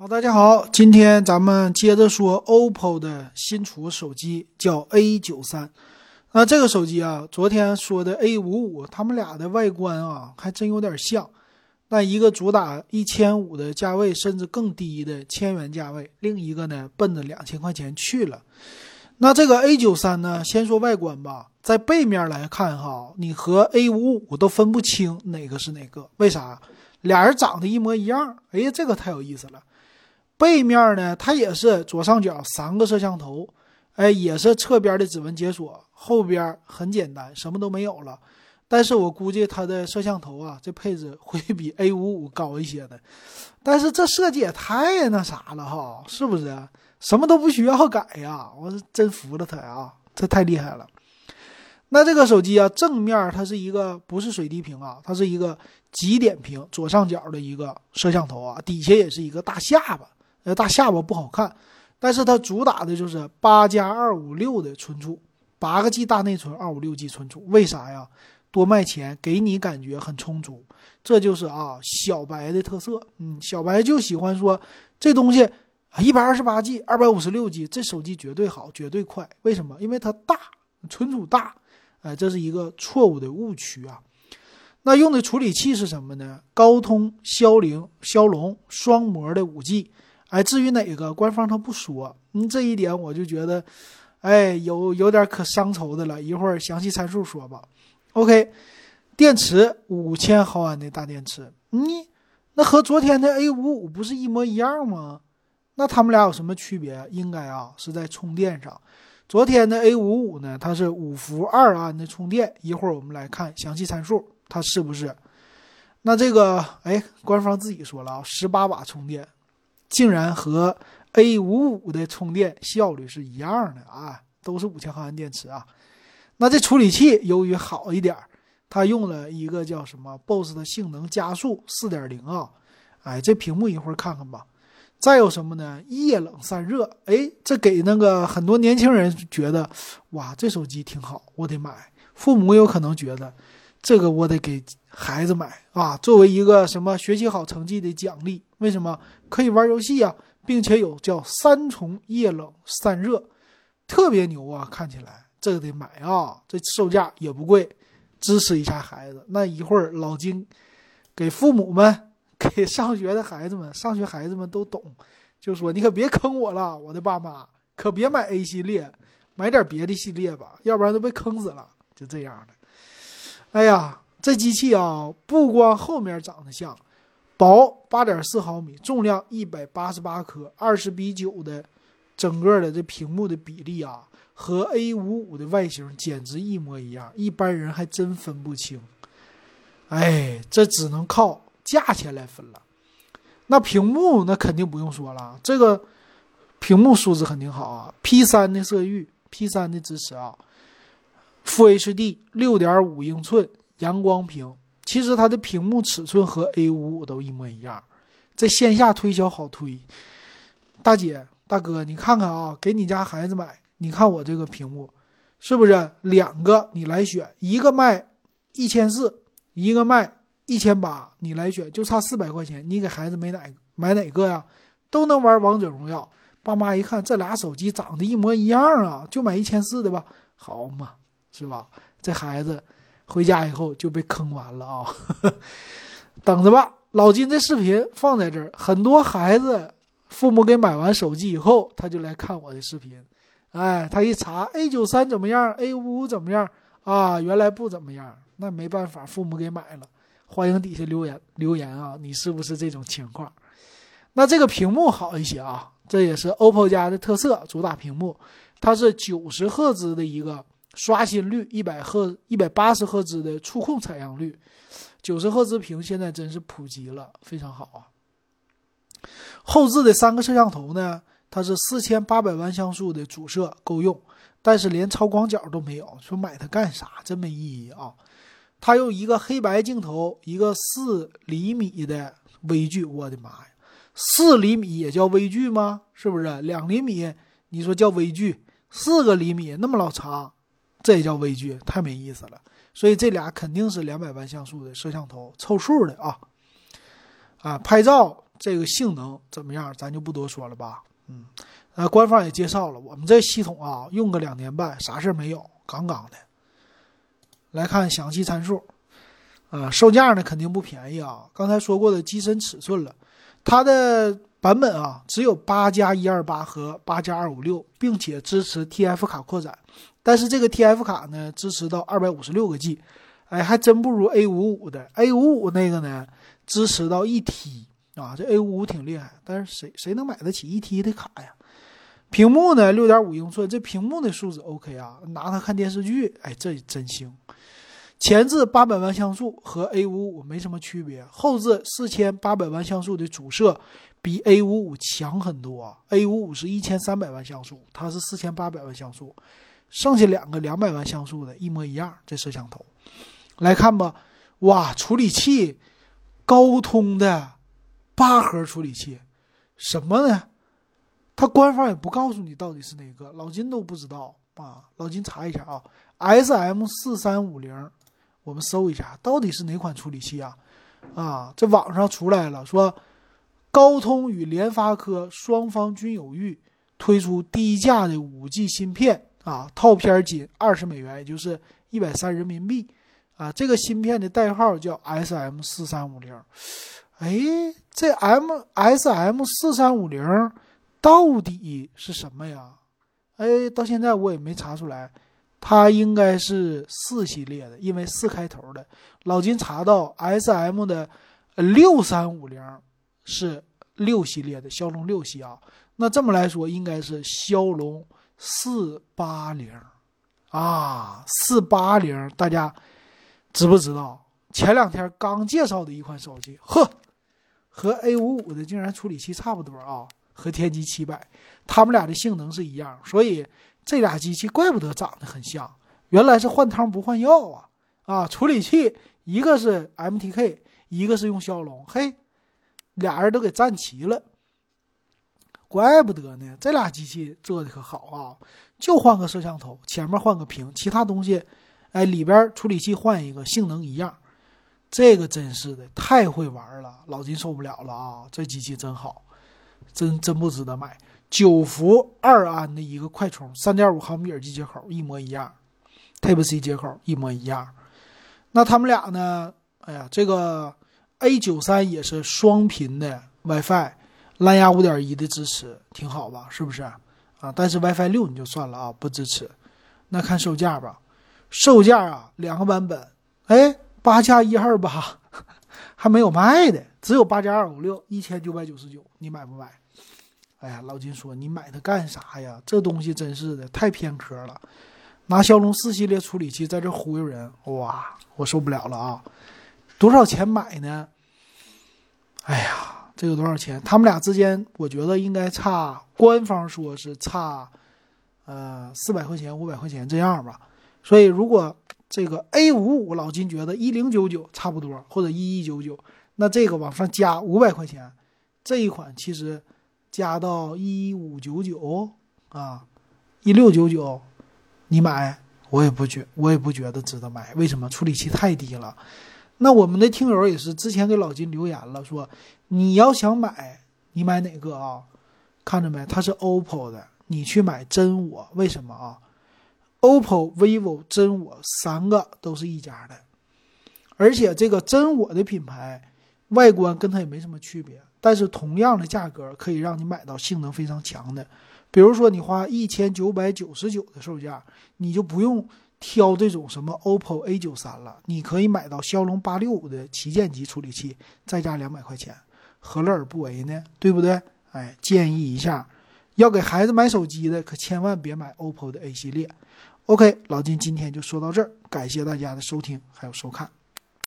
好，大家好，今天咱们接着说 OPPO 的新出手机，叫 A 九三。那这个手机啊，昨天说的 A 五五，他们俩的外观啊，还真有点像。那一个主打一千五的价位，甚至更低的千元价位，另一个呢，奔着两千块钱去了。那这个 A 九三呢，先说外观吧，在背面来看哈，你和 A 五五都分不清哪个是哪个，为啥？俩人长得一模一样。哎呀，这个太有意思了。背面呢，它也是左上角三个摄像头，哎，也是侧边的指纹解锁，后边很简单，什么都没有了。但是我估计它的摄像头啊，这配置会 比 A 五五高一些的。但是这设计也太那啥了哈，是不是？什么都不需要改呀，我是真服了它呀，这太厉害了。那这个手机啊，正面它是一个不是水滴屏啊，它是一个极点屏，左上角的一个摄像头啊，底下也是一个大下巴。大下巴不好看，但是它主打的就是八加二五六的存储，八个 G 大内存，二五六 G 存储。为啥呀？多卖钱，给你感觉很充足。这就是啊，小白的特色。嗯，小白就喜欢说这东西啊，一百二十八 G，二百五十六 G，这手机绝对好，绝对快。为什么？因为它大，存储大。哎，这是一个错误的误区啊。那用的处理器是什么呢？高通骁龙骁龙双模的五 G。哎，至于哪个官方他不说，嗯，这一点我就觉得，哎，有有点可伤愁的了。一会儿详细参数说吧。OK，电池五千毫安的大电池，你那和昨天的 A 五五不是一模一样吗？那他们俩有什么区别？应该啊是在充电上。昨天的 A 五五呢，它是五伏二安的充电。一会儿我们来看详细参数，它是不是？那这个哎，官方自己说了啊，十八瓦充电。竟然和 A 五五的充电效率是一样的啊，都是五千毫安电池啊。那这处理器由于好一点，它用了一个叫什么 BOSS 的性能加速四点零啊。哎，这屏幕一会儿看看吧。再有什么呢？液冷散热，哎，这给那个很多年轻人觉得，哇，这手机挺好，我得买。父母有可能觉得，这个我得给孩子买啊，作为一个什么学习好成绩的奖励。为什么？可以玩游戏啊，并且有叫三重液冷散热，特别牛啊！看起来这个得买啊，这售价也不贵，支持一下孩子。那一会儿老金给父母们、给上学的孩子们，上学孩子们都懂，就说你可别坑我了，我的爸妈可别买 A 系列，买点别的系列吧，要不然都被坑死了。就这样的。哎呀，这机器啊，不光后面长得像。薄八点四毫米，重量一百八十八克，二十比九的整个的这屏幕的比例啊，和 A 五五的外形简直一模一样，一般人还真分不清。哎，这只能靠价钱来分了。那屏幕那肯定不用说了，这个屏幕素质肯定好啊，P 三的色域，P 三的支持啊 FHD 六点五英寸阳光屏。其实它的屏幕尺寸和 A 五五都一模一样，在线下推销好推。大姐大哥，你看看啊，给你家孩子买，你看我这个屏幕，是不是两个你来选？一个卖一千四，一个卖一千八，你来选，就差四百块钱，你给孩子买哪买哪个呀？都能玩王者荣耀。爸妈一看这俩手机长得一模一样啊，就买一千四的吧，好嘛，是吧？这孩子。回家以后就被坑完了啊！等着吧，老金这视频放在这儿，很多孩子父母给买完手机以后，他就来看我的视频。哎，他一查 A 九三怎么样，A 五五怎么样啊？原来不怎么样，那没办法，父母给买了。欢迎底下留言留言啊，你是不是这种情况？那这个屏幕好一些啊，这也是 OPPO 家的特色，主打屏幕，它是九十赫兹的一个。刷新率一百赫一百八十赫兹的触控采样率，九十赫兹屏现在真是普及了，非常好啊。后置的三个摄像头呢，它是四千八百万像素的主摄够用，但是连超广角都没有，说买它干啥？真没意义啊！它用一个黑白镜头，一个四厘米的微距，我的妈呀，四厘米也叫微距吗？是不是两厘米？你说叫微距？四个厘米那么老长？这也叫微距，太没意思了。所以这俩肯定是两百万像素的摄像头，凑数的啊。啊，拍照这个性能怎么样，咱就不多说了吧。嗯，呃，官方也介绍了，我们这系统啊，用个两年半，啥事没有，杠杠的。来看详细参数，啊，售价呢肯定不便宜啊。刚才说过的机身尺寸了，它的版本啊只有八加一二八和八加二五六，并且支持 TF 卡扩展，但是这个 TF 卡呢支持到二百五十六个 G，哎，还真不如 A 五五的。A 五五那个呢支持到一 T 啊，这 A 五五挺厉害，但是谁谁能买得起一 T 的卡呀？屏幕呢六点五英寸，这屏幕的素质 OK 啊，拿它看电视剧，哎，这真行。前置八百万像素和 A 五五没什么区别，后置四千八百万像素的主摄比 A 五五强很多。A 五五是一千三百万像素，它是四千八百万像素，剩下两个两百万像素的一模一样。这摄像头来看吧，哇，处理器高通的八核处理器，什么呢？它官方也不告诉你到底是哪个，老金都不知道啊。老金查一下啊，SM 四三五零。我们搜一下，到底是哪款处理器啊？啊，这网上出来了，说高通与联发科双方均有意推出低价的五 G 芯片啊，套片仅二十美元，也就是一百三人民币啊。这个芯片的代号叫 SM 四三五零。哎，这 M SM 四三五零到底是什么呀？哎，到现在我也没查出来。它应该是四系列的，因为四开头的。老金查到 S M 的六三五零是六系列的骁龙六系啊。那这么来说，应该是骁龙四八零啊，四八零，大家知不知道？前两天刚介绍的一款手机，呵，和 A 五五的竟然处理器差不多啊，和天玑七百，他们俩的性能是一样，所以。这俩机器怪不得长得很像，原来是换汤不换药啊！啊，处理器一个是 MTK，一个是用骁龙，嘿，俩人都给占齐了，怪不得呢。这俩机器做的可好啊，就换个摄像头，前面换个屏，其他东西，哎，里边处理器换一个，性能一样，这个真是的，太会玩了，老金受不了了啊！这机器真好，真真不值得买。九伏二安的一个快充，三点五毫米耳机接口一模一样，Type C 接口一模一样。那他们俩呢？哎呀，这个 A 九三也是双频的 WiFi，蓝牙五点一的支持，挺好吧？是不是啊？但是 WiFi 六你就算了啊，不支持。那看售价吧，售价啊，两个版本，哎，八加一二八 还没有卖的，只有八加二五六，一千九百九十九，你买不买？哎呀，老金说你买它干啥呀？这东西真是的，太偏科了，拿骁龙四系列处理器在这忽悠人，哇，我受不了了啊！多少钱买呢？哎呀，这个多少钱？他们俩之间，我觉得应该差，官方说是差，呃，四百块钱、五百块钱这样吧。所以如果这个 A 五五，老金觉得一零九九差不多，或者一一九九，那这个往上加五百块钱，这一款其实。加到一五九九啊，一六九九，你买我也不觉我也不觉得值得买，为什么？处理器太低了。那我们的听友也是之前给老金留言了，说你要想买，你买哪个啊？看着没？它是 OPPO 的，你去买真我，为什么啊？OPPO、vivo、真我三个都是一家的，而且这个真我的品牌外观跟它也没什么区别。但是同样的价格可以让你买到性能非常强的，比如说你花一千九百九十九的售价，你就不用挑这种什么 OPPO A 九三了，你可以买到骁龙八六五的旗舰级处理器，再加两百块钱，何乐而不为呢？对不对？哎，建议一下，要给孩子买手机的可千万别买 OPPO 的 A 系列。OK，老金今天就说到这儿，感谢大家的收听还有收看。